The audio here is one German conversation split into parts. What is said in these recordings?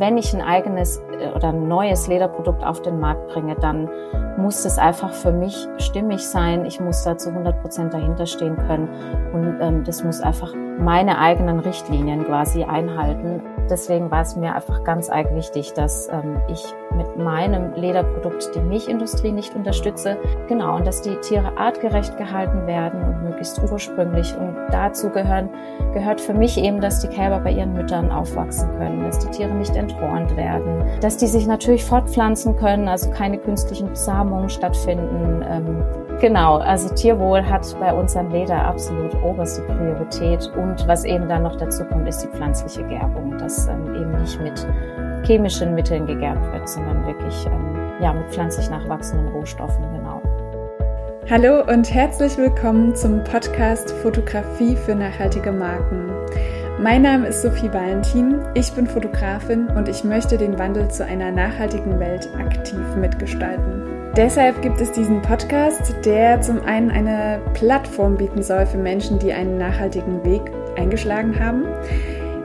wenn ich ein eigenes äh, oder ein neues Lederprodukt auf den Markt bringe, dann muss es einfach für mich stimmig sein. Ich muss da zu 100 Prozent dahinter stehen können und ähm, das muss einfach meine eigenen Richtlinien quasi einhalten. Deswegen war es mir einfach ganz arg wichtig, dass ähm, ich mit meinem Lederprodukt die Milchindustrie nicht unterstütze. Genau, und dass die Tiere artgerecht gehalten werden und möglichst ursprünglich. Und dazu gehören, gehört für mich eben, dass die Kälber bei ihren Müttern aufwachsen können, dass die Tiere nicht enthornt werden, dass die sich natürlich fortpflanzen können, also keine künstlichen Besamungen stattfinden. Ähm, genau, also Tierwohl hat bei uns am Leder absolut oberste Priorität. Und was eben dann noch dazu kommt, ist die pflanzliche Gerbung, dass ähm, eben nicht mit chemischen Mitteln gegerbt wird, sondern wirklich ähm, ja, mit pflanzlich nachwachsenden Rohstoffen, genau. Hallo und herzlich willkommen zum Podcast Fotografie für nachhaltige Marken. Mein Name ist Sophie Valentin, ich bin Fotografin und ich möchte den Wandel zu einer nachhaltigen Welt aktiv mitgestalten. Deshalb gibt es diesen Podcast, der zum einen eine Plattform bieten soll für Menschen, die einen nachhaltigen Weg eingeschlagen haben,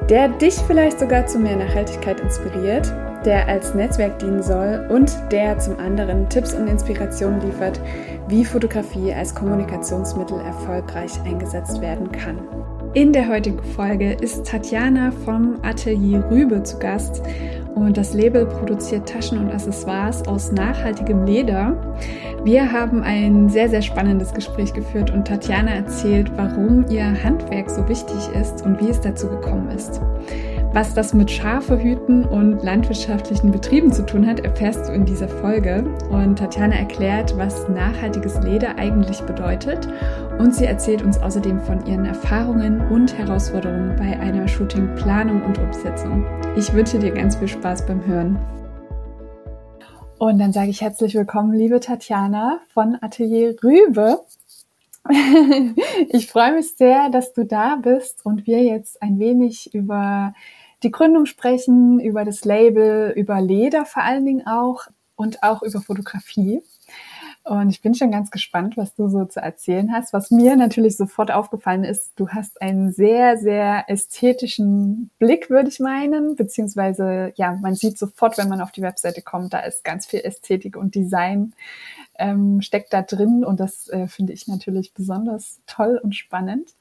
der dich vielleicht sogar zu mehr Nachhaltigkeit inspiriert, der als Netzwerk dienen soll und der zum anderen Tipps und Inspirationen liefert, wie Fotografie als Kommunikationsmittel erfolgreich eingesetzt werden kann. In der heutigen Folge ist Tatjana vom Atelier Rübe zu Gast und das Label produziert Taschen und Accessoires aus nachhaltigem Leder. Wir haben ein sehr, sehr spannendes Gespräch geführt und Tatjana erzählt, warum ihr Handwerk so wichtig ist und wie es dazu gekommen ist. Was das mit Schafe hüten und landwirtschaftlichen Betrieben zu tun hat, erfährst du in dieser Folge. Und Tatjana erklärt, was nachhaltiges Leder eigentlich bedeutet. Und sie erzählt uns außerdem von ihren Erfahrungen und Herausforderungen bei einer Shootingplanung und Umsetzung. Ich wünsche dir ganz viel Spaß beim Hören. Und dann sage ich herzlich willkommen, liebe Tatjana von Atelier Rübe. Ich freue mich sehr, dass du da bist und wir jetzt ein wenig über die Gründung sprechen, über das Label, über Leder vor allen Dingen auch und auch über Fotografie. Und ich bin schon ganz gespannt, was du so zu erzählen hast. Was mir natürlich sofort aufgefallen ist, du hast einen sehr, sehr ästhetischen Blick, würde ich meinen. Beziehungsweise, ja, man sieht sofort, wenn man auf die Webseite kommt, da ist ganz viel Ästhetik und Design ähm, steckt da drin. Und das äh, finde ich natürlich besonders toll und spannend.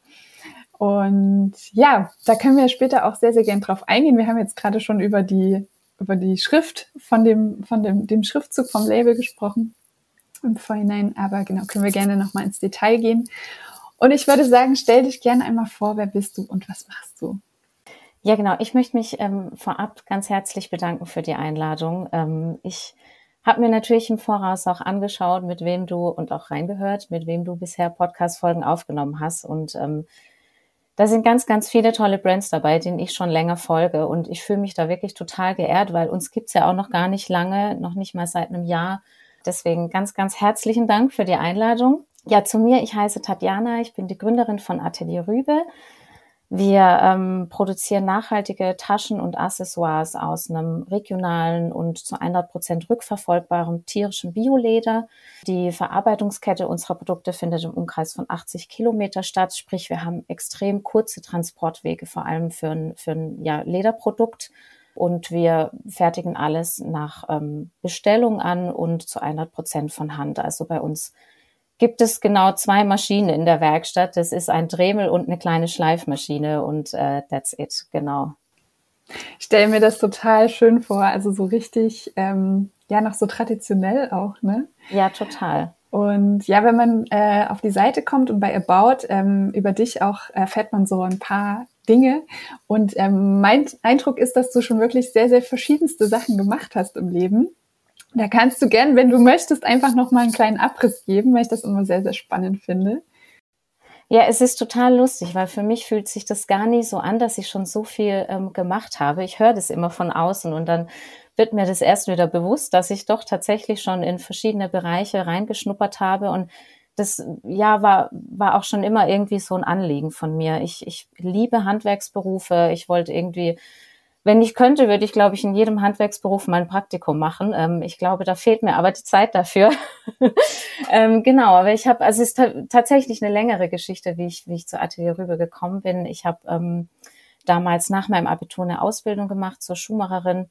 Und ja, da können wir später auch sehr, sehr gern drauf eingehen. Wir haben jetzt gerade schon über die, über die Schrift von dem, von dem, dem Schriftzug vom Label gesprochen im Vorhinein. Aber genau, können wir gerne nochmal ins Detail gehen. Und ich würde sagen, stell dich gerne einmal vor, wer bist du und was machst du? Ja, genau. Ich möchte mich ähm, vorab ganz herzlich bedanken für die Einladung. Ähm, ich habe mir natürlich im Voraus auch angeschaut, mit wem du und auch reingehört, mit wem du bisher Podcast-Folgen aufgenommen hast. Und ähm, da sind ganz, ganz viele tolle Brands dabei, denen ich schon länger folge. Und ich fühle mich da wirklich total geehrt, weil uns gibt's ja auch noch gar nicht lange, noch nicht mal seit einem Jahr. Deswegen ganz, ganz herzlichen Dank für die Einladung. Ja, zu mir, ich heiße Tatjana, ich bin die Gründerin von Atelier Rübe. Wir ähm, produzieren nachhaltige Taschen und Accessoires aus einem regionalen und zu 100 Prozent rückverfolgbaren tierischen Bioleder. Die Verarbeitungskette unserer Produkte findet im Umkreis von 80 Kilometer statt. Sprich, wir haben extrem kurze Transportwege, vor allem für ein, für ein ja, Lederprodukt. Und wir fertigen alles nach ähm, Bestellung an und zu 100 Prozent von Hand. Also bei uns gibt es genau zwei Maschinen in der Werkstatt. Das ist ein Dremel und eine kleine Schleifmaschine und äh, that's it, genau. Ich stelle mir das total schön vor, also so richtig, ähm, ja, noch so traditionell auch, ne? Ja, total. Und ja, wenn man äh, auf die Seite kommt und bei About ähm, über dich auch erfährt man so ein paar Dinge. Und ähm, mein Eindruck ist, dass du schon wirklich sehr, sehr verschiedenste Sachen gemacht hast im Leben. Da kannst du gern, wenn du möchtest, einfach noch mal einen kleinen Abriss geben, weil ich das immer sehr, sehr spannend finde. Ja, es ist total lustig, weil für mich fühlt sich das gar nicht so an, dass ich schon so viel ähm, gemacht habe. Ich höre das immer von außen und dann wird mir das erst wieder bewusst, dass ich doch tatsächlich schon in verschiedene Bereiche reingeschnuppert habe und das ja war war auch schon immer irgendwie so ein Anliegen von mir. Ich ich liebe Handwerksberufe. Ich wollte irgendwie wenn ich könnte, würde ich, glaube ich, in jedem Handwerksberuf mal ein Praktikum machen. Ähm, ich glaube, da fehlt mir aber die Zeit dafür. ähm, genau, aber ich habe, also es ist tatsächlich eine längere Geschichte, wie ich, wie ich zur Atelier rübergekommen bin. Ich habe ähm, damals nach meinem Abitur eine Ausbildung gemacht zur Schuhmacherin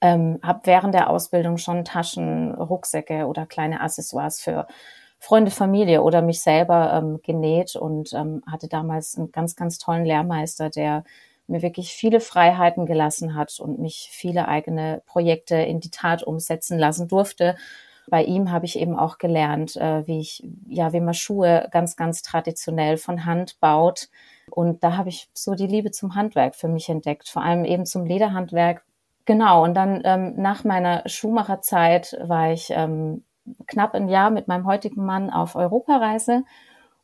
Ähm, habe während der Ausbildung schon Taschen, Rucksäcke oder kleine Accessoires für Freunde, Familie oder mich selber ähm, genäht und ähm, hatte damals einen ganz, ganz tollen Lehrmeister, der mir wirklich viele Freiheiten gelassen hat und mich viele eigene Projekte in die Tat umsetzen lassen durfte. Bei ihm habe ich eben auch gelernt, äh, wie ich, ja, wie man Schuhe ganz, ganz traditionell von Hand baut. Und da habe ich so die Liebe zum Handwerk für mich entdeckt, vor allem eben zum Lederhandwerk. Genau. Und dann ähm, nach meiner Schuhmacherzeit war ich ähm, knapp ein Jahr mit meinem heutigen Mann auf Europareise.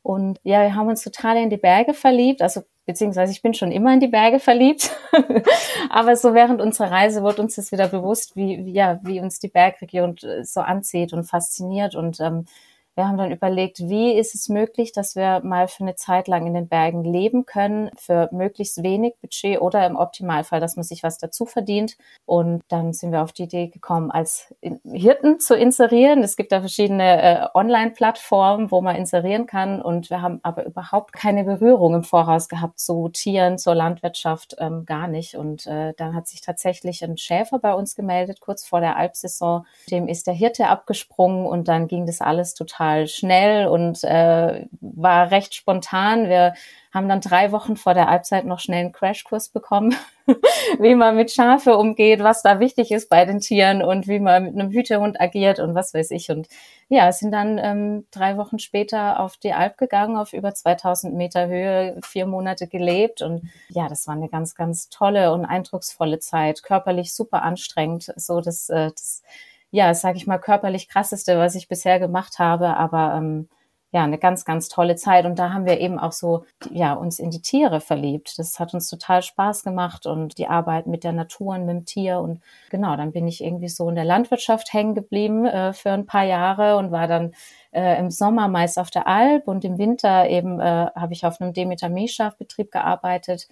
Und ja, wir haben uns total in die Berge verliebt. Also beziehungsweise ich bin schon immer in die Berge verliebt. Aber so während unserer Reise wird uns das wieder bewusst, wie, wie, ja, wie uns die Bergregion äh, so anzieht und fasziniert. Und ähm, wir haben dann überlegt, wie ist es möglich, dass wir mal für eine Zeit lang in den Bergen leben können, für möglichst wenig Budget oder im Optimalfall, dass man sich was dazu verdient. Und dann sind wir auf die Idee gekommen, als Hirten zu inserieren. Es gibt da verschiedene äh, Online-Plattformen, wo man inserieren kann. Und wir haben aber überhaupt keine Berührung im Voraus gehabt zu Tieren, zur Landwirtschaft, ähm, gar nicht. Und äh, dann hat sich tatsächlich ein Schäfer bei uns gemeldet, kurz vor der Alpsaison. Dem ist der Hirte abgesprungen und dann ging das alles total total schnell und äh, war recht spontan. Wir haben dann drei Wochen vor der Halbzeit noch schnell einen Crashkurs bekommen, wie man mit Schafe umgeht, was da wichtig ist bei den Tieren und wie man mit einem Hütehund agiert und was weiß ich. Und ja, sind dann ähm, drei Wochen später auf die Alp gegangen, auf über 2000 Meter Höhe, vier Monate gelebt. Und ja, das war eine ganz, ganz tolle und eindrucksvolle Zeit, körperlich super anstrengend. So das, äh, das ja, sage ich mal, körperlich krasseste, was ich bisher gemacht habe, aber ähm, ja, eine ganz, ganz tolle Zeit. Und da haben wir eben auch so, ja, uns in die Tiere verliebt. Das hat uns total Spaß gemacht und die Arbeit mit der Natur und mit dem Tier. Und genau, dann bin ich irgendwie so in der Landwirtschaft hängen geblieben äh, für ein paar Jahre und war dann äh, im Sommer meist auf der Alp und im Winter eben äh, habe ich auf einem Demeter-Milchschafbetrieb gearbeitet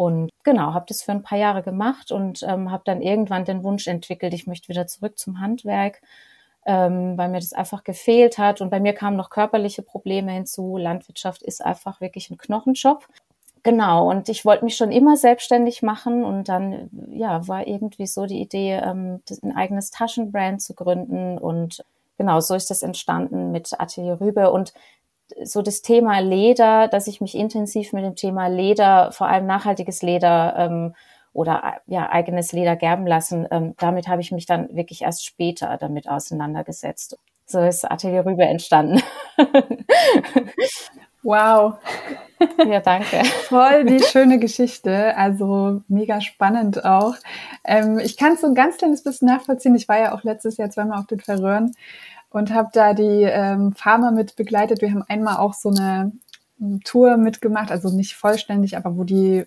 und genau, habe das für ein paar Jahre gemacht und ähm, habe dann irgendwann den Wunsch entwickelt, ich möchte wieder zurück zum Handwerk, ähm, weil mir das einfach gefehlt hat. Und bei mir kamen noch körperliche Probleme hinzu. Landwirtschaft ist einfach wirklich ein Knochenjob. Genau, und ich wollte mich schon immer selbstständig machen und dann ja war irgendwie so die Idee, ähm, ein eigenes Taschenbrand zu gründen und genau so ist das entstanden mit Atelier Rübe und so das Thema Leder, dass ich mich intensiv mit dem Thema Leder, vor allem nachhaltiges Leder ähm, oder ja eigenes Leder gerben lassen, ähm, damit habe ich mich dann wirklich erst später damit auseinandergesetzt. So ist Atelier Rübe entstanden. Wow. Ja, danke. Voll die schöne Geschichte. Also mega spannend auch. Ähm, ich kann es so ein ganz kleines bisschen nachvollziehen. Ich war ja auch letztes Jahr zweimal auf den Verröhren und habe da die ähm, Farmer mit begleitet. Wir haben einmal auch so eine ähm, Tour mitgemacht, also nicht vollständig, aber wo die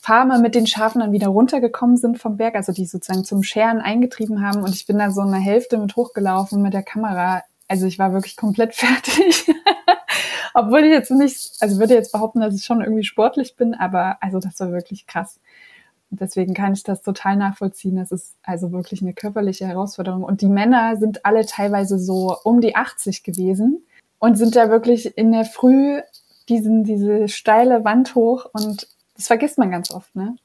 Farmer mit den Schafen dann wieder runtergekommen sind vom Berg, also die sozusagen zum Scheren eingetrieben haben. Und ich bin da so eine Hälfte mit hochgelaufen mit der Kamera. Also ich war wirklich komplett fertig. Obwohl ich jetzt nicht, also würde jetzt behaupten, dass ich schon irgendwie sportlich bin, aber also das war wirklich krass deswegen kann ich das total nachvollziehen. Das ist also wirklich eine körperliche Herausforderung. Und die Männer sind alle teilweise so um die 80 gewesen und sind da wirklich in der Früh diesen, diese steile Wand hoch und das vergisst man ganz oft, ne?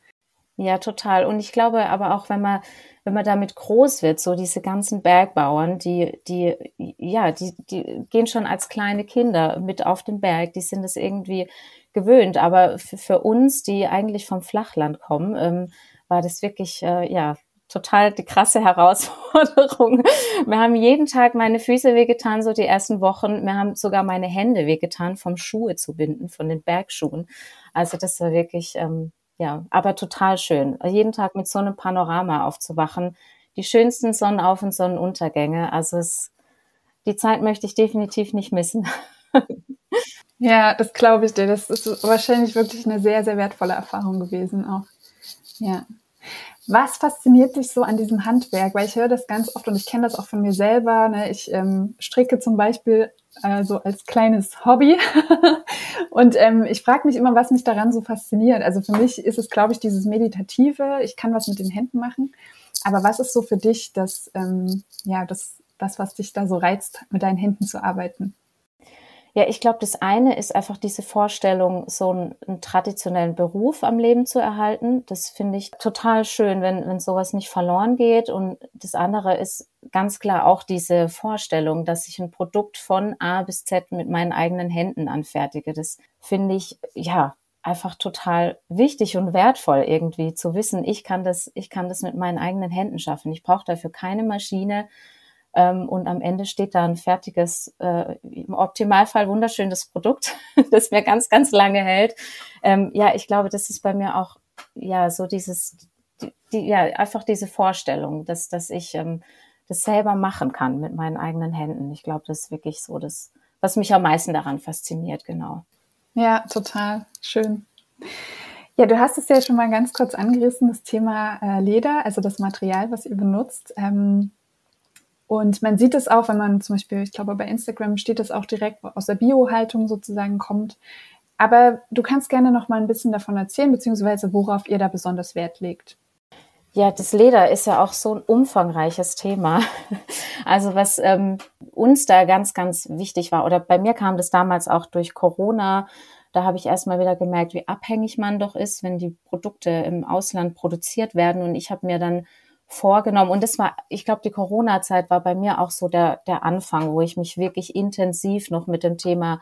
Ja, total. Und ich glaube aber auch, wenn man, wenn man damit groß wird, so diese ganzen Bergbauern, die, die, ja, die, die gehen schon als kleine Kinder mit auf den Berg, die sind es irgendwie gewöhnt. Aber für, uns, die eigentlich vom Flachland kommen, ähm, war das wirklich, äh, ja, total die krasse Herausforderung. Mir haben jeden Tag meine Füße wehgetan, so die ersten Wochen. Mir haben sogar meine Hände wehgetan, vom Schuhe zu binden, von den Bergschuhen. Also das war wirklich, ähm, ja, aber total schön. Jeden Tag mit so einem Panorama aufzuwachen. Die schönsten Sonnenauf- und Sonnenuntergänge. Also es, die Zeit möchte ich definitiv nicht missen. Ja, das glaube ich dir. Das ist wahrscheinlich wirklich eine sehr, sehr wertvolle Erfahrung gewesen auch. Ja. Was fasziniert dich so an diesem Handwerk? Weil ich höre das ganz oft und ich kenne das auch von mir selber. Ne? Ich ähm, stricke zum Beispiel äh, so als kleines Hobby. und ähm, ich frage mich immer, was mich daran so fasziniert. Also für mich ist es, glaube ich, dieses Meditative. Ich kann was mit den Händen machen. Aber was ist so für dich das, ähm, ja, das, das, was dich da so reizt, mit deinen Händen zu arbeiten? Ja, ich glaube, das eine ist einfach diese Vorstellung, so einen, einen, traditionellen Beruf am Leben zu erhalten. Das finde ich total schön, wenn, wenn sowas nicht verloren geht. Und das andere ist ganz klar auch diese Vorstellung, dass ich ein Produkt von A bis Z mit meinen eigenen Händen anfertige. Das finde ich, ja, einfach total wichtig und wertvoll irgendwie zu wissen, ich kann das, ich kann das mit meinen eigenen Händen schaffen. Ich brauche dafür keine Maschine und am Ende steht da ein fertiges, äh, im Optimalfall wunderschönes Produkt, das mir ganz, ganz lange hält. Ähm, ja, ich glaube, das ist bei mir auch, ja, so dieses, die, die, ja, einfach diese Vorstellung, dass, dass ich ähm, das selber machen kann mit meinen eigenen Händen. Ich glaube, das ist wirklich so das, was mich am meisten daran fasziniert, genau. Ja, total schön. Ja, du hast es ja schon mal ganz kurz angerissen, das Thema äh, Leder, also das Material, was ihr benutzt. Ähm, und man sieht es auch, wenn man zum Beispiel, ich glaube, bei Instagram steht es auch direkt aus der Biohaltung sozusagen kommt. Aber du kannst gerne noch mal ein bisschen davon erzählen, beziehungsweise worauf ihr da besonders Wert legt. Ja, das Leder ist ja auch so ein umfangreiches Thema. Also was ähm, uns da ganz, ganz wichtig war, oder bei mir kam das damals auch durch Corona. Da habe ich erstmal wieder gemerkt, wie abhängig man doch ist, wenn die Produkte im Ausland produziert werden. Und ich habe mir dann vorgenommen. Und das war, ich glaube, die Corona-Zeit war bei mir auch so der, der Anfang, wo ich mich wirklich intensiv noch mit dem Thema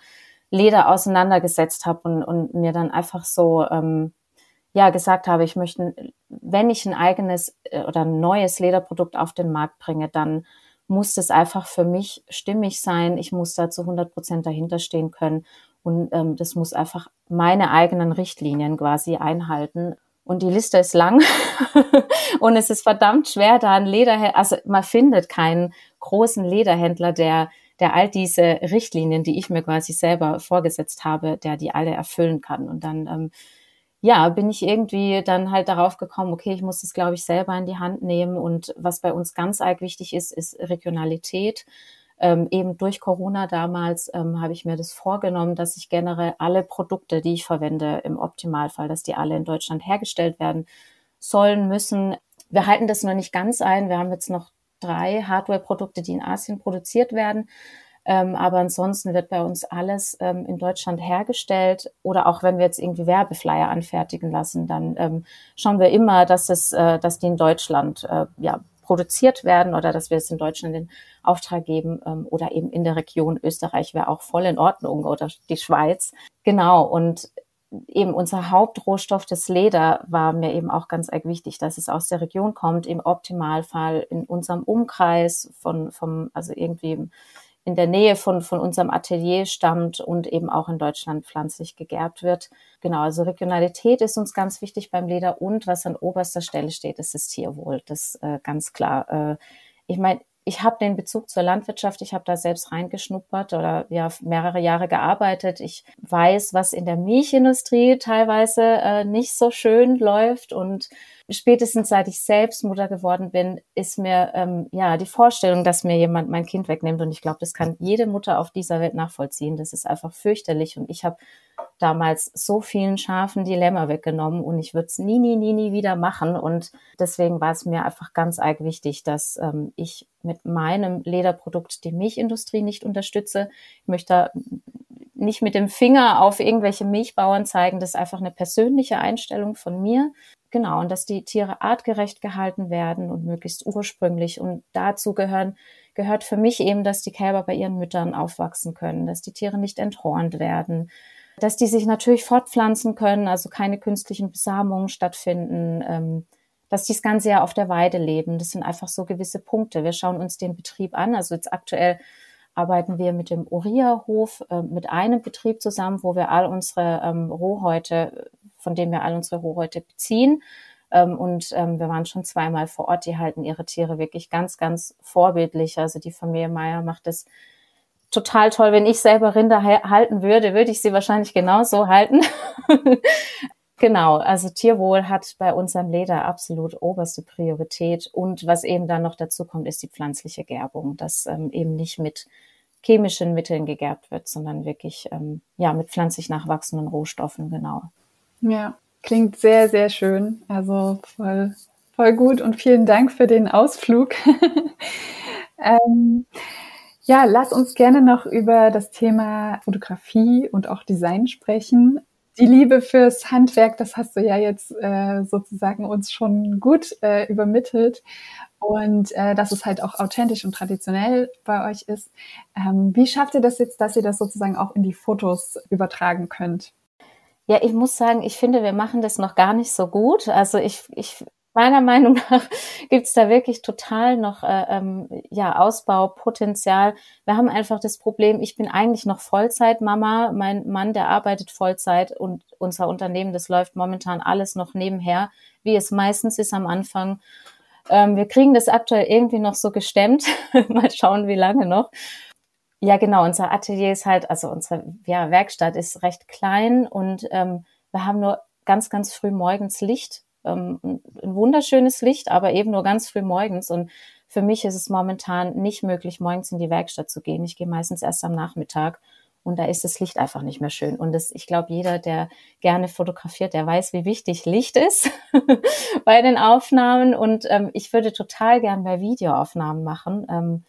Leder auseinandergesetzt habe und, und mir dann einfach so ähm, ja gesagt habe, ich möchte, wenn ich ein eigenes äh, oder ein neues Lederprodukt auf den Markt bringe, dann muss das einfach für mich stimmig sein. Ich muss da zu 100 Prozent dahinter stehen können und ähm, das muss einfach meine eigenen Richtlinien quasi einhalten. Und die Liste ist lang und es ist verdammt schwer, da ein Lederhändler, also man findet keinen großen Lederhändler, der, der all diese Richtlinien, die ich mir quasi selber vorgesetzt habe, der die alle erfüllen kann. Und dann, ähm, ja, bin ich irgendwie dann halt darauf gekommen, okay, ich muss das, glaube ich, selber in die Hand nehmen. Und was bei uns ganz arg wichtig ist, ist Regionalität ähm, eben durch Corona damals ähm, habe ich mir das vorgenommen, dass ich generell alle Produkte, die ich verwende, im Optimalfall, dass die alle in Deutschland hergestellt werden sollen, müssen. Wir halten das noch nicht ganz ein. Wir haben jetzt noch drei Hardware-Produkte, die in Asien produziert werden. Ähm, aber ansonsten wird bei uns alles ähm, in Deutschland hergestellt. Oder auch wenn wir jetzt irgendwie Werbeflyer anfertigen lassen, dann ähm, schauen wir immer, dass es, äh, dass die in Deutschland äh, ja, produziert werden oder dass wir es in Deutschland in Auftrag geben ähm, oder eben in der Region Österreich wäre auch voll in Ordnung oder die Schweiz. Genau. Und eben unser Hauptrohstoff, das Leder, war mir eben auch ganz arg wichtig, dass es aus der Region kommt, im Optimalfall in unserem Umkreis von, vom, also irgendwie in der Nähe von, von unserem Atelier stammt und eben auch in Deutschland pflanzlich gegerbt wird. Genau, also Regionalität ist uns ganz wichtig beim Leder und was an oberster Stelle steht, ist das Tierwohl. Das äh, ganz klar. Äh, ich meine, ich habe den Bezug zur Landwirtschaft, ich habe da selbst reingeschnuppert oder ja mehrere Jahre gearbeitet. Ich weiß, was in der Milchindustrie teilweise äh, nicht so schön läuft und spätestens seit ich selbst Mutter geworden bin, ist mir ähm, ja die Vorstellung, dass mir jemand mein Kind wegnimmt und ich glaube, das kann jede Mutter auf dieser Welt nachvollziehen. Das ist einfach fürchterlich und ich habe damals so vielen Schafen Dilemma weggenommen und ich würde es nie, nie, nie, nie wieder machen. Und deswegen war es mir einfach ganz arg wichtig, dass ähm, ich mit meinem Lederprodukt die Milchindustrie nicht unterstütze. Ich möchte nicht mit dem Finger auf irgendwelche Milchbauern zeigen. Das ist einfach eine persönliche Einstellung von mir. Genau, und dass die Tiere artgerecht gehalten werden und möglichst ursprünglich. Und dazu gehören, gehört für mich eben, dass die Kälber bei ihren Müttern aufwachsen können, dass die Tiere nicht enthornt werden, dass die sich natürlich fortpflanzen können, also keine künstlichen Besamungen stattfinden, ähm, dass die das ganze Jahr auf der Weide leben. Das sind einfach so gewisse Punkte. Wir schauen uns den Betrieb an. Also jetzt aktuell arbeiten wir mit dem Uriah-Hof, äh, mit einem Betrieb zusammen, wo wir all unsere ähm, Rohhäute, von dem wir all unsere Rohhäute beziehen. Ähm, und ähm, wir waren schon zweimal vor Ort. Die halten ihre Tiere wirklich ganz, ganz vorbildlich. Also die Familie Meier macht das total toll. Wenn ich selber Rinder halten würde, würde ich sie wahrscheinlich genauso halten. genau, also Tierwohl hat bei unserem Leder absolut oberste Priorität. Und was eben dann noch dazu kommt, ist die pflanzliche Gerbung, dass ähm, eben nicht mit chemischen Mitteln gegerbt wird, sondern wirklich ähm, ja mit pflanzlich nachwachsenden Rohstoffen, genau. Ja, klingt sehr, sehr schön. Also voll, voll gut und vielen Dank für den Ausflug. ähm, Ja, lass uns gerne noch über das Thema Fotografie und auch Design sprechen. Die Liebe fürs Handwerk, das hast du ja jetzt äh, sozusagen uns schon gut äh, übermittelt. Und äh, dass es halt auch authentisch und traditionell bei euch ist. Ähm, wie schafft ihr das jetzt, dass ihr das sozusagen auch in die Fotos übertragen könnt? Ja, ich muss sagen, ich finde, wir machen das noch gar nicht so gut. Also ich, ich meiner Meinung nach gibt's da wirklich total noch äh, ähm, ja, Ausbaupotenzial. Wir haben einfach das Problem, ich bin eigentlich noch Vollzeitmama, mein Mann, der arbeitet Vollzeit und unser Unternehmen, das läuft momentan alles noch nebenher, wie es meistens ist am Anfang. Ähm, wir kriegen das aktuell irgendwie noch so gestemmt. Mal schauen, wie lange noch. Ja, genau. Unser Atelier ist halt, also unsere ja, Werkstatt ist recht klein und ähm, wir haben nur ganz, ganz früh morgens Licht. Ähm, ein wunderschönes Licht, aber eben nur ganz früh morgens. Und für mich ist es momentan nicht möglich, morgens in die Werkstatt zu gehen. Ich gehe meistens erst am Nachmittag und da ist das Licht einfach nicht mehr schön. Und das, ich glaube, jeder, der gerne fotografiert, der weiß, wie wichtig Licht ist bei den Aufnahmen. Und ähm, ich würde total gern bei Videoaufnahmen machen. Ähm,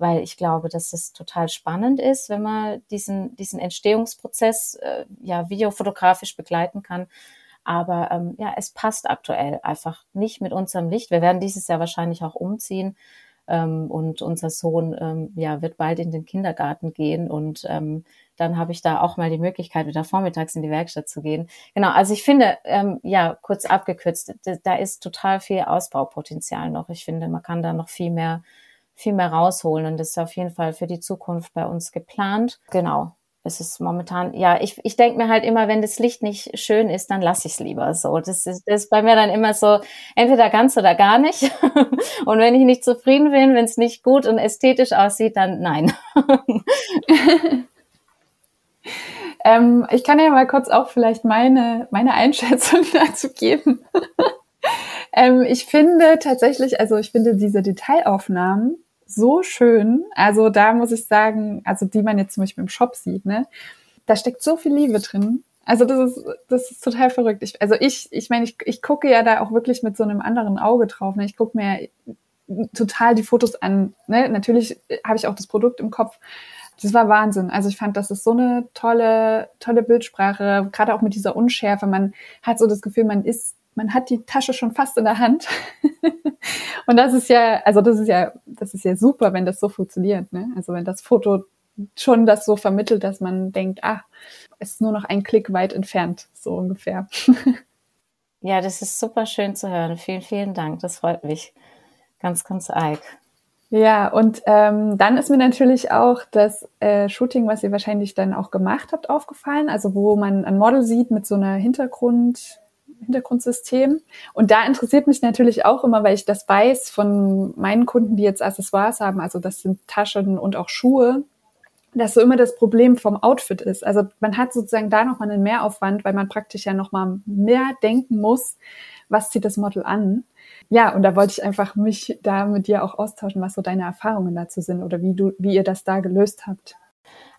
weil ich glaube, dass es total spannend ist, wenn man diesen, diesen Entstehungsprozess äh, ja videofotografisch begleiten kann. Aber ähm, ja, es passt aktuell einfach nicht mit unserem Licht. Wir werden dieses Jahr wahrscheinlich auch umziehen. Ähm, und unser Sohn ähm, ja, wird bald in den Kindergarten gehen und ähm, dann habe ich da auch mal die Möglichkeit, wieder vormittags in die Werkstatt zu gehen. Genau, also ich finde, ähm, ja, kurz abgekürzt, da ist total viel Ausbaupotenzial noch. Ich finde, man kann da noch viel mehr viel mehr rausholen. Und das ist auf jeden Fall für die Zukunft bei uns geplant. Genau. Es ist momentan, ja, ich, ich denke mir halt immer, wenn das Licht nicht schön ist, dann lasse ich es lieber so. Das ist, das ist bei mir dann immer so, entweder ganz oder gar nicht. und wenn ich nicht zufrieden bin, wenn es nicht gut und ästhetisch aussieht, dann nein. ähm, ich kann ja mal kurz auch vielleicht meine, meine Einschätzung dazu geben. ähm, ich finde tatsächlich, also ich finde diese Detailaufnahmen, so schön. Also da muss ich sagen, also die man jetzt zum Beispiel im Shop sieht, ne, da steckt so viel Liebe drin. Also das ist, das ist total verrückt. Ich, also ich, ich meine, ich, ich gucke ja da auch wirklich mit so einem anderen Auge drauf. Ne? Ich gucke mir total die Fotos an. Ne? Natürlich habe ich auch das Produkt im Kopf. Das war Wahnsinn. Also ich fand, das ist so eine tolle, tolle Bildsprache, gerade auch mit dieser Unschärfe. Man hat so das Gefühl, man ist man hat die Tasche schon fast in der Hand. und das ist ja, also das ist ja, das ist ja super, wenn das so funktioniert. Ne? Also wenn das Foto schon das so vermittelt, dass man denkt, ah, es ist nur noch ein Klick weit entfernt, so ungefähr. ja, das ist super schön zu hören. Vielen, vielen Dank. Das freut mich ganz, ganz arg. Ja, und ähm, dann ist mir natürlich auch das äh, Shooting, was ihr wahrscheinlich dann auch gemacht habt, aufgefallen. Also wo man ein Model sieht mit so einer Hintergrund, Hintergrundsystem. Und da interessiert mich natürlich auch immer, weil ich das weiß von meinen Kunden, die jetzt Accessoires haben, also das sind Taschen und auch Schuhe, dass so immer das Problem vom Outfit ist. Also man hat sozusagen da nochmal einen Mehraufwand, weil man praktisch ja nochmal mehr denken muss, was zieht das Model an. Ja, und da wollte ich einfach mich da mit dir auch austauschen, was so deine Erfahrungen dazu sind oder wie du, wie ihr das da gelöst habt.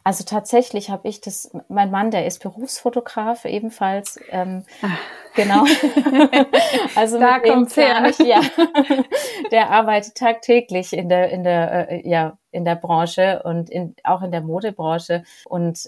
Also tatsächlich habe ich das, mein Mann, der ist Berufsfotograf ebenfalls. Ähm, ah. Genau. also da kommt her. Nicht, ja. der arbeitet tagtäglich in der, in der, äh, ja, in der Branche und in, auch in der Modebranche. Und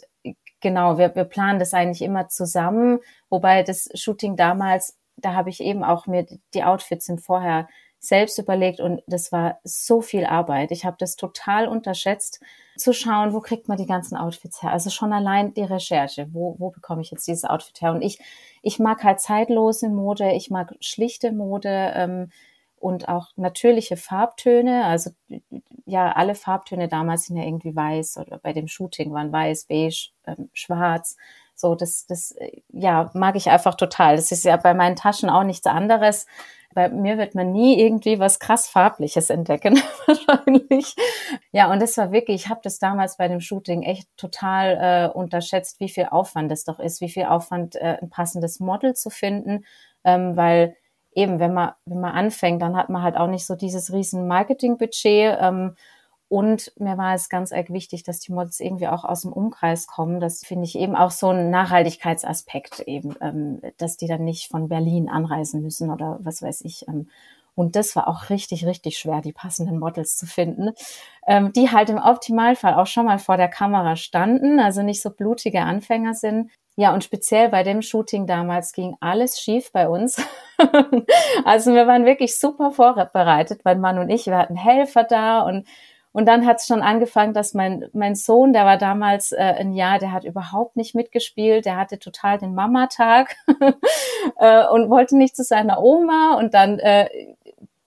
genau, wir, wir planen das eigentlich immer zusammen, wobei das Shooting damals, da habe ich eben auch mir die Outfits sind vorher selbst überlegt und das war so viel Arbeit. Ich habe das total unterschätzt, zu schauen, wo kriegt man die ganzen Outfits her. Also schon allein die Recherche, wo, wo bekomme ich jetzt dieses Outfit her? Und ich, ich mag halt zeitlose Mode, ich mag schlichte Mode ähm, und auch natürliche Farbtöne. Also ja, alle Farbtöne damals sind ja irgendwie weiß oder bei dem Shooting waren weiß, beige, ähm, schwarz. So, das, das, ja, mag ich einfach total. Das ist ja bei meinen Taschen auch nichts anderes bei mir wird man nie irgendwie was krass farbliches entdecken wahrscheinlich. Ja, und das war wirklich, ich habe das damals bei dem Shooting echt total äh, unterschätzt, wie viel Aufwand das doch ist, wie viel Aufwand äh, ein passendes Model zu finden, ähm, weil eben, wenn man wenn man anfängt, dann hat man halt auch nicht so dieses riesen Marketingbudget ähm, und mir war es ganz arg wichtig, dass die Models irgendwie auch aus dem Umkreis kommen. Das finde ich eben auch so ein Nachhaltigkeitsaspekt eben, ähm, dass die dann nicht von Berlin anreisen müssen oder was weiß ich. Ähm, Und das war auch richtig, richtig schwer, die passenden Models zu finden, ähm, die halt im Optimalfall auch schon mal vor der Kamera standen, also nicht so blutige Anfänger sind. Ja, und speziell bei dem Shooting damals ging alles schief bei uns. also wir waren wirklich super vorbereitet, mein Mann und ich. Wir hatten Helfer da und und dann hat es schon angefangen, dass mein, mein Sohn, der war damals äh, ein Jahr, der hat überhaupt nicht mitgespielt, der hatte total den Mamatag äh, und wollte nicht zu seiner Oma. Und dann äh,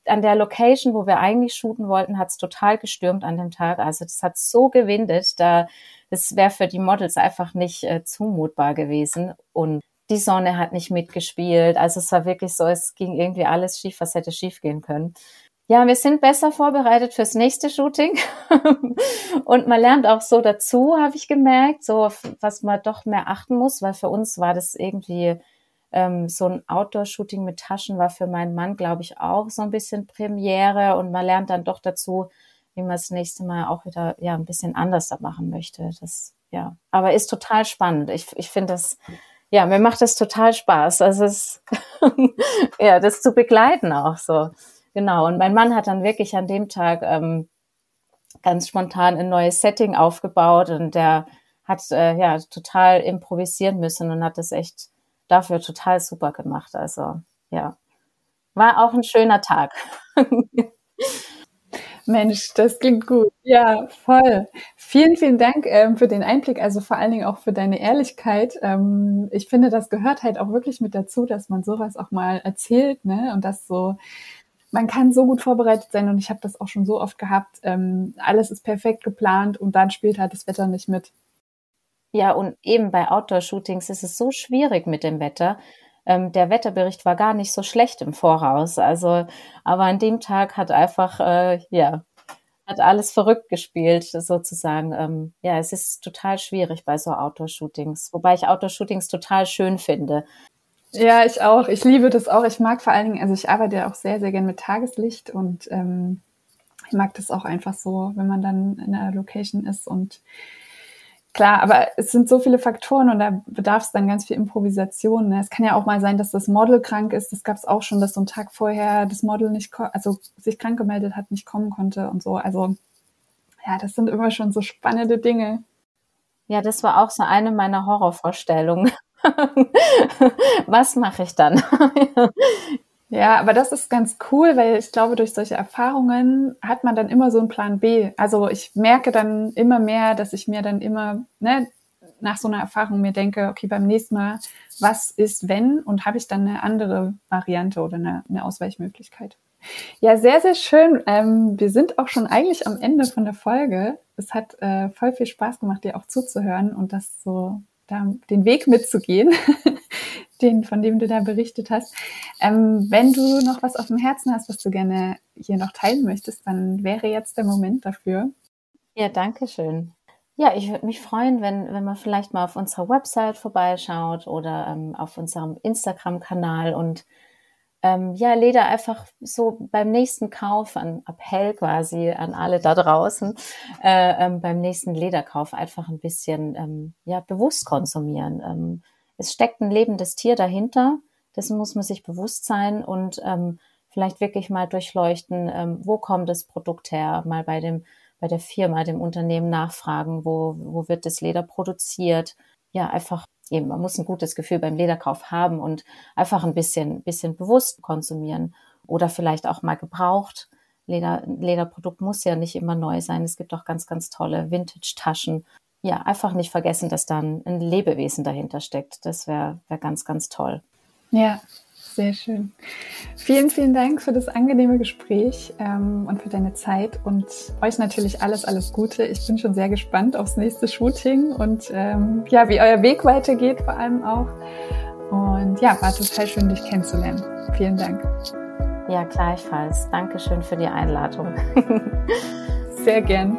an der Location, wo wir eigentlich shooten wollten, hat es total gestürmt an dem Tag. Also das hat so gewindet, da das wäre für die Models einfach nicht äh, zumutbar gewesen. Und die Sonne hat nicht mitgespielt. Also es war wirklich so, es ging irgendwie alles schief, was hätte schief gehen können. Ja, wir sind besser vorbereitet fürs nächste Shooting. und man lernt auch so dazu, habe ich gemerkt, so was man doch mehr achten muss, weil für uns war das irgendwie ähm, so ein Outdoor-Shooting mit Taschen war für meinen Mann, glaube ich, auch so ein bisschen Premiere und man lernt dann doch dazu, wie man das nächste Mal auch wieder ja ein bisschen anders da machen möchte. Das ja, aber ist total spannend. Ich, ich finde das ja, mir macht das total Spaß. Also es ja, das zu begleiten auch so. Genau. Und mein Mann hat dann wirklich an dem Tag ähm, ganz spontan ein neues Setting aufgebaut und der hat äh, ja total improvisieren müssen und hat das echt dafür total super gemacht. Also ja, war auch ein schöner Tag. Mensch, das klingt gut. Ja, voll. Vielen, vielen Dank ähm, für den Einblick, also vor allen Dingen auch für deine Ehrlichkeit. Ähm, ich finde, das gehört halt auch wirklich mit dazu, dass man sowas auch mal erzählt, ne? Und das so man kann so gut vorbereitet sein und ich habe das auch schon so oft gehabt. Ähm, alles ist perfekt geplant und dann spielt halt das Wetter nicht mit. Ja, und eben bei Outdoor-Shootings ist es so schwierig mit dem Wetter. Ähm, der Wetterbericht war gar nicht so schlecht im Voraus. Also, aber an dem Tag hat einfach, äh, ja, hat alles verrückt gespielt, sozusagen. Ähm, ja, es ist total schwierig bei so Outdoor-Shootings, wobei ich Outdoor-Shootings total schön finde. Ja, ich auch. Ich liebe das auch. Ich mag vor allen Dingen, also ich arbeite ja auch sehr, sehr gern mit Tageslicht und ähm, ich mag das auch einfach so, wenn man dann in einer Location ist und klar, aber es sind so viele Faktoren und da bedarf es dann ganz viel Improvisation. Ne? Es kann ja auch mal sein, dass das Model krank ist. Das gab es auch schon, dass so ein Tag vorher das Model nicht, also sich krank gemeldet hat, nicht kommen konnte und so. Also ja, das sind immer schon so spannende Dinge. Ja, das war auch so eine meiner Horrorvorstellungen. Was mache ich dann? ja, aber das ist ganz cool, weil ich glaube, durch solche Erfahrungen hat man dann immer so einen Plan B. Also ich merke dann immer mehr, dass ich mir dann immer ne, nach so einer Erfahrung mir denke, okay, beim nächsten Mal, was ist wenn? Und habe ich dann eine andere Variante oder eine, eine Ausweichmöglichkeit? Ja, sehr, sehr schön. Ähm, wir sind auch schon eigentlich am Ende von der Folge. Es hat äh, voll viel Spaß gemacht, dir auch zuzuhören und das so da den Weg mitzugehen, den, von dem du da berichtet hast. Ähm, wenn du noch was auf dem Herzen hast, was du gerne hier noch teilen möchtest, dann wäre jetzt der Moment dafür. Ja, danke schön. Ja, ich würde mich freuen, wenn, wenn man vielleicht mal auf unserer Website vorbeischaut oder ähm, auf unserem Instagram-Kanal und ähm, ja, Leder einfach so beim nächsten Kauf, an Appell quasi an alle da draußen, äh, ähm, beim nächsten Lederkauf einfach ein bisschen ähm, ja, bewusst konsumieren. Ähm, es steckt ein lebendes Tier dahinter, dessen muss man sich bewusst sein und ähm, vielleicht wirklich mal durchleuchten, ähm, wo kommt das Produkt her, mal bei dem bei der Firma, dem Unternehmen nachfragen, wo, wo wird das Leder produziert. Ja, einfach eben, man muss ein gutes Gefühl beim Lederkauf haben und einfach ein bisschen, bisschen bewusst konsumieren oder vielleicht auch mal gebraucht. Leder, Lederprodukt muss ja nicht immer neu sein. Es gibt auch ganz, ganz tolle Vintage-Taschen. Ja, einfach nicht vergessen, dass dann ein Lebewesen dahinter steckt. Das wäre wär ganz, ganz toll. Ja, sehr schön. Vielen, vielen Dank für das angenehme Gespräch ähm, und für deine Zeit und euch natürlich alles, alles Gute. Ich bin schon sehr gespannt aufs nächste Shooting und ähm, ja, wie euer Weg weitergeht vor allem auch. Und ja, war total schön, dich kennenzulernen. Vielen Dank. Ja, gleichfalls. Dankeschön für die Einladung. sehr gern.